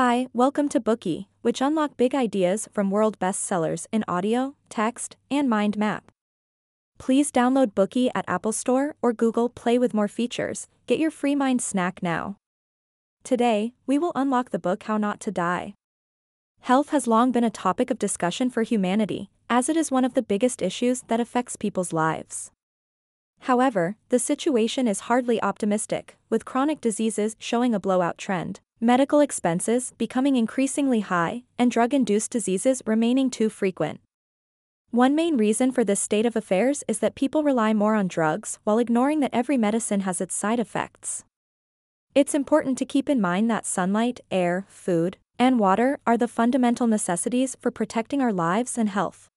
Hi, welcome to Bookey, which unlock big ideas from world bestsellers in audio, text, and mind map. Please download Bookey at Apple Store or Google Play with more features. Get your free mind snack now. Today, we will unlock the book How Not to Die. Health has long been a topic of discussion for humanity, as it is one of the biggest issues that affects people's lives. However, the situation is hardly optimistic, with chronic diseases showing a blowout trend, medical expenses becoming increasingly high, and drug induced diseases remaining too frequent. One main reason for this state of affairs is that people rely more on drugs while ignoring that every medicine has its side effects. It's important to keep in mind that sunlight, air, food, and water are the fundamental necessities for protecting our lives and health.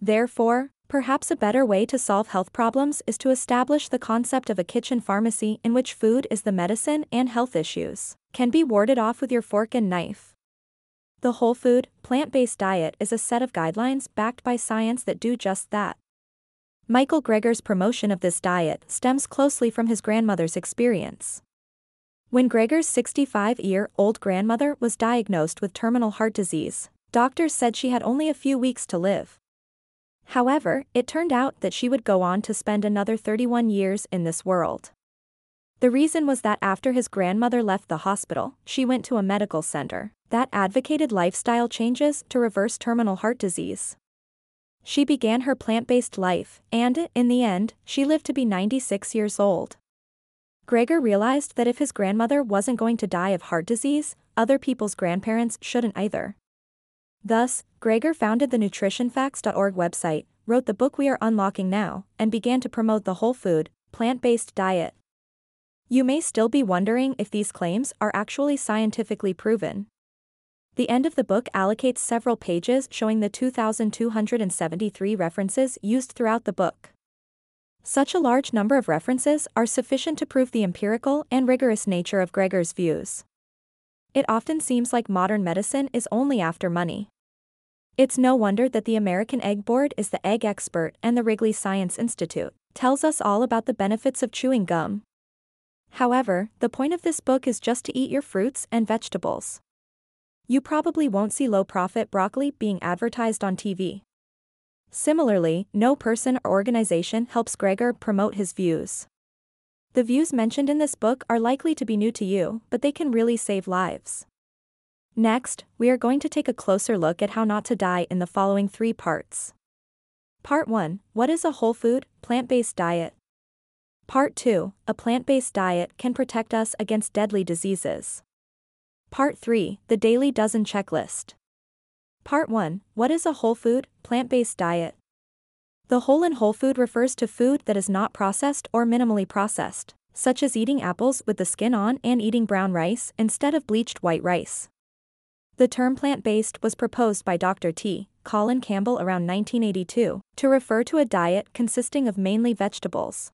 Therefore, perhaps a better way to solve health problems is to establish the concept of a kitchen pharmacy in which food is the medicine and health issues can be warded off with your fork and knife. The whole food, plant based diet is a set of guidelines backed by science that do just that. Michael Greger's promotion of this diet stems closely from his grandmother's experience. When Greger's 65 year old grandmother was diagnosed with terminal heart disease, doctors said she had only a few weeks to live. However, it turned out that she would go on to spend another 31 years in this world. The reason was that after his grandmother left the hospital, she went to a medical center that advocated lifestyle changes to reverse terminal heart disease. She began her plant based life, and, in the end, she lived to be 96 years old. Greger realized that if his grandmother wasn't going to die of heart disease, other people's grandparents shouldn't either. Thus, Greger founded the nutritionfacts.org website, wrote the book we are unlocking now, and began to promote the whole food, plant based diet. You may still be wondering if these claims are actually scientifically proven. The end of the book allocates several pages showing the 2,273 references used throughout the book. Such a large number of references are sufficient to prove the empirical and rigorous nature of Greger's views. It often seems like modern medicine is only after money. It's no wonder that the American Egg Board is the egg expert and the Wrigley Science Institute tells us all about the benefits of chewing gum. However, the point of this book is just to eat your fruits and vegetables. You probably won't see low profit broccoli being advertised on TV. Similarly, no person or organization helps Greger promote his views. The views mentioned in this book are likely to be new to you, but they can really save lives. Next, we are going to take a closer look at how not to die in the following three parts. Part 1 What is a whole food, plant based diet? Part 2 A plant based diet can protect us against deadly diseases. Part 3 The Daily Dozen Checklist. Part 1 What is a whole food, plant based diet? The whole and whole food refers to food that is not processed or minimally processed, such as eating apples with the skin on and eating brown rice instead of bleached white rice. The term plant based was proposed by Dr. T. Colin Campbell around 1982 to refer to a diet consisting of mainly vegetables.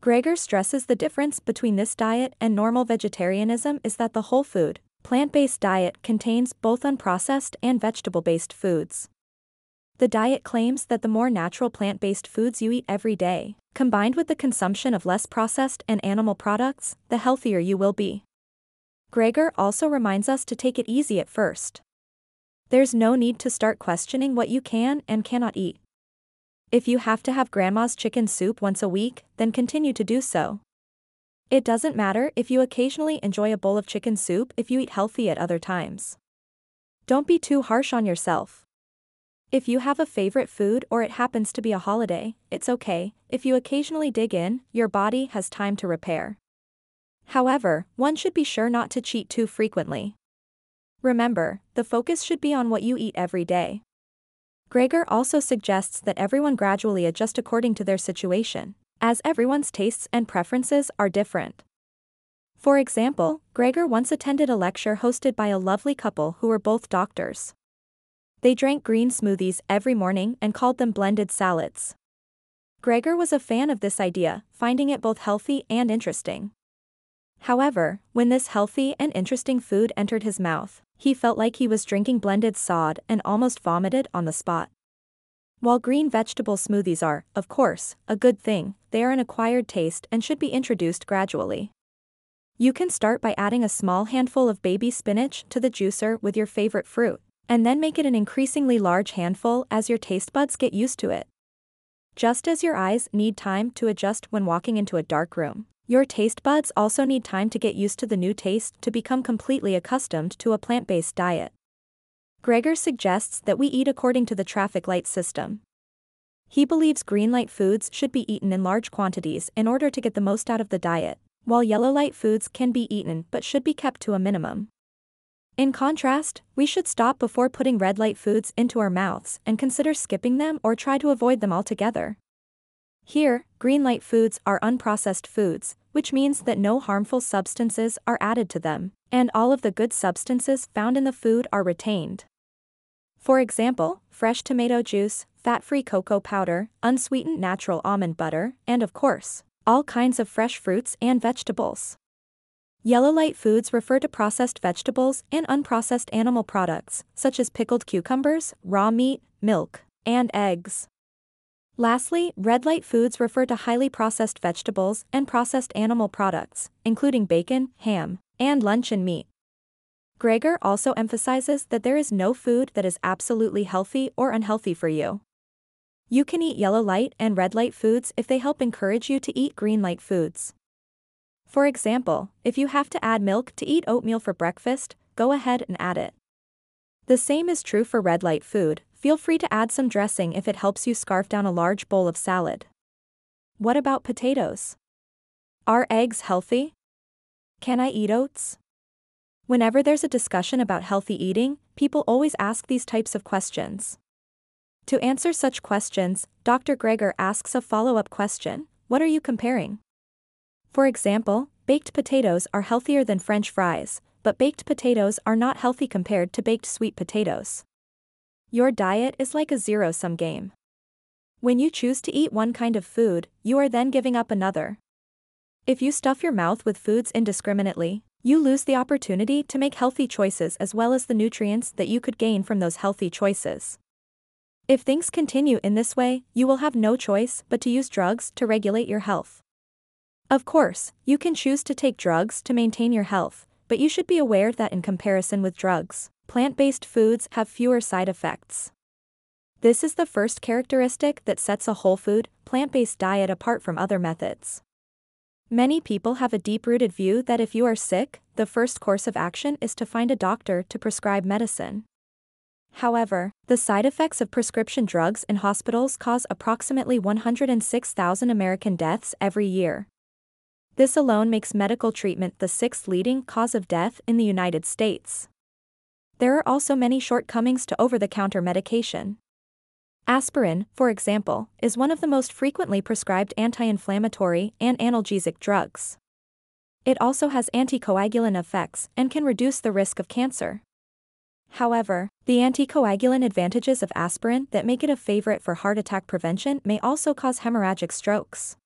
Greger stresses the difference between this diet and normal vegetarianism is that the whole food, plant-based diet contains both unprocessed and vegetable-based foods. The diet claims that the more natural plant-based foods you eat every day, combined with the consumption of less processed and animal products, the healthier you will be. Greger also reminds us to take it easy at first. There's no need to start questioning what you can and cannot eat. If you have to have grandma's chicken soup once a week, then continue to do so. It doesn't matter if you occasionally enjoy a bowl of chicken soup if you eat healthy at other times. Don't be too harsh on yourself. If you have a favorite food or it happens to be a holiday, it's okay, if you occasionally dig in, your body has time to repair. However, one should be sure not to cheat too frequently. Remember, the focus should be on what you eat every day. Greger also suggests that everyone gradually adjust according to their situation, as everyone's tastes and preferences are different. For example, Greger once attended a lecture hosted by a lovely couple who were both doctors. They drank green smoothies every morning and called them blended salads. Greger was a fan of this idea, finding it both healthy and interesting. However, when this healthy and interesting food entered his mouth, he felt like he was drinking blended sod and almost vomited on the spot. While green vegetable smoothies are, of course, a good thing, they are an acquired taste and should be introduced gradually. You can start by adding a small handful of baby spinach to the juicer with your favorite fruit, and then make it an increasingly large handful as your taste buds get used to it. Just as your eyes need time to adjust when walking into a dark room, your taste buds also need time to get used to the new taste to become completely accustomed to a plant based diet. Greger suggests that we eat according to the traffic light system. He believes green light foods should be eaten in large quantities in order to get the most out of the diet, while yellow light foods can be eaten but should be kept to a minimum. In contrast, we should stop before putting red light foods into our mouths and consider skipping them or try to avoid them altogether. Here, green light foods are unprocessed foods, which means that no harmful substances are added to them, and all of the good substances found in the food are retained. For example, fresh tomato juice, fat-free cocoa powder, unsweetened natural almond butter, and of course, all kinds of fresh fruits and vegetables. Yellow light foods refer to processed vegetables and unprocessed animal products, such as pickled cucumbers, raw meat, milk, and eggs. Lastly, red light foods refer to highly processed vegetables and processed animal products, including bacon, ham, and luncheon meat. Greger also emphasizes that there is no food that is absolutely healthy or unhealthy for you. You can eat yellow light and red light foods if they help encourage you to eat green light foods. For example, if you have to add milk to eat oatmeal for breakfast, go ahead and add it. The same is true for red light food, feel free to add some dressing if it helps you scarf down a large bowl of salad. What about potatoes? Are eggs healthy? Can I eat oats? Whenever there's a discussion about healthy eating, people always ask these types of questions. To answer such questions, Dr. Greger asks a follow-up question, what are you comparing? For example, baked potatoes are healthier than french fries, but baked potatoes are not healthy compared to baked sweet potatoes. Your diet is like a zero-sum game. When you choose to eat one kind of food, you are then giving up another. If you stuff your mouth with foods indiscriminately, you lose the opportunity to make healthy choices as well as the nutrients that you could gain from those healthy choices. If things continue in this way, you will have no choice but to use drugs to regulate your health. Of course, you can choose to take drugs to maintain your health, but you should be aware that in comparison with drugs, plant-based foods have fewer side effects. This is the first characteristic that sets a whole food, plant-based diet apart from other methods. Many people have a deep-rooted view that if you are sick, the first course of action is to find a doctor to prescribe medicine. However, the side effects of prescription drugs in hospitals cause approximately 106,000 American deaths every year. This alone makes medical treatment the sixth leading cause of death in the United States. There are also many shortcomings to over the counter medication. Aspirin, for example, is one of the most frequently prescribed anti inflammatory and analgesic drugs. It also has anticoagulant effects and can reduce the risk of cancer. However, the anticoagulant advantages of aspirin that make it a favorite for heart attack prevention may also cause hemorrhagic strokes.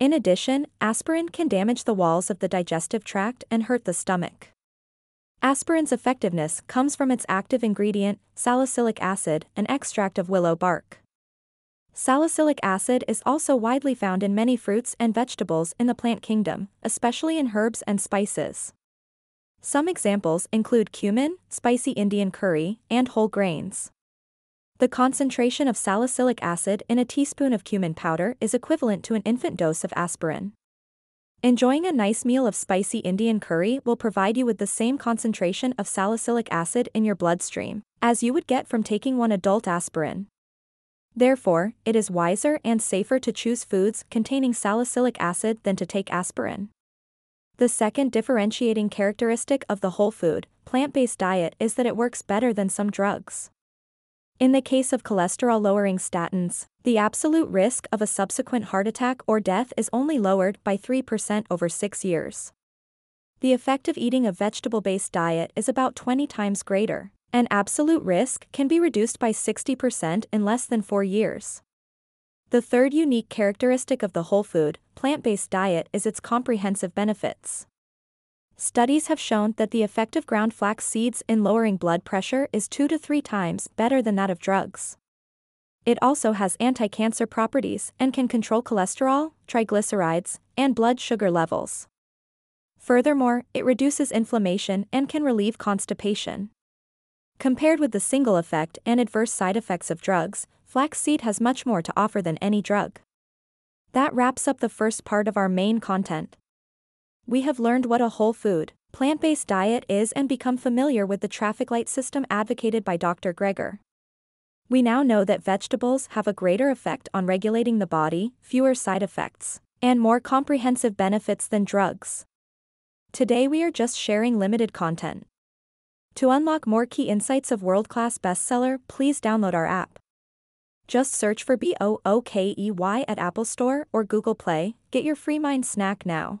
In addition, aspirin can damage the walls of the digestive tract and hurt the stomach. Aspirin's effectiveness comes from its active ingredient, salicylic acid, an extract of willow bark. Salicylic acid is also widely found in many fruits and vegetables in the plant kingdom, especially in herbs and spices. Some examples include cumin, spicy Indian curry, and whole grains. The concentration of salicylic acid in a teaspoon of cumin powder is equivalent to an infant dose of aspirin. Enjoying a nice meal of spicy Indian curry will provide you with the same concentration of salicylic acid in your bloodstream as you would get from taking one adult aspirin. Therefore, it is wiser and safer to choose foods containing salicylic acid than to take aspirin. The second differentiating characteristic of the whole food, plant-based diet is that it works better than some drugs. In the case of cholesterol-lowering statins, the absolute risk of a subsequent heart attack or death is only lowered by 3% over 6 years. The effect of eating a vegetable-based diet is about 20 times greater, and absolute risk can be reduced by 60% in less than 4 years. The third unique characteristic of the whole food, plant-based diet is its comprehensive benefits. Studies have shown that the effect of ground flax seeds in lowering blood pressure is 2 to 3 times better than that of drugs. It also has anti-cancer properties and can control cholesterol, triglycerides, and blood sugar levels. Furthermore, it reduces inflammation and can relieve constipation. Compared with the single effect and adverse side effects of drugs, flaxseed has much more to offer than any drug. That wraps up the first part of our main content. We have learned what a whole food, plant based diet is and become familiar with the traffic light system advocated by Dr. Greger. We now know that vegetables have a greater effect on regulating the body, fewer side effects, and more comprehensive benefits than drugs. Today we are just sharing limited content. To unlock more key insights of world class bestseller, please download our app. Just search for B O O K E Y at Apple Store or Google Play. Get your free mind snack now.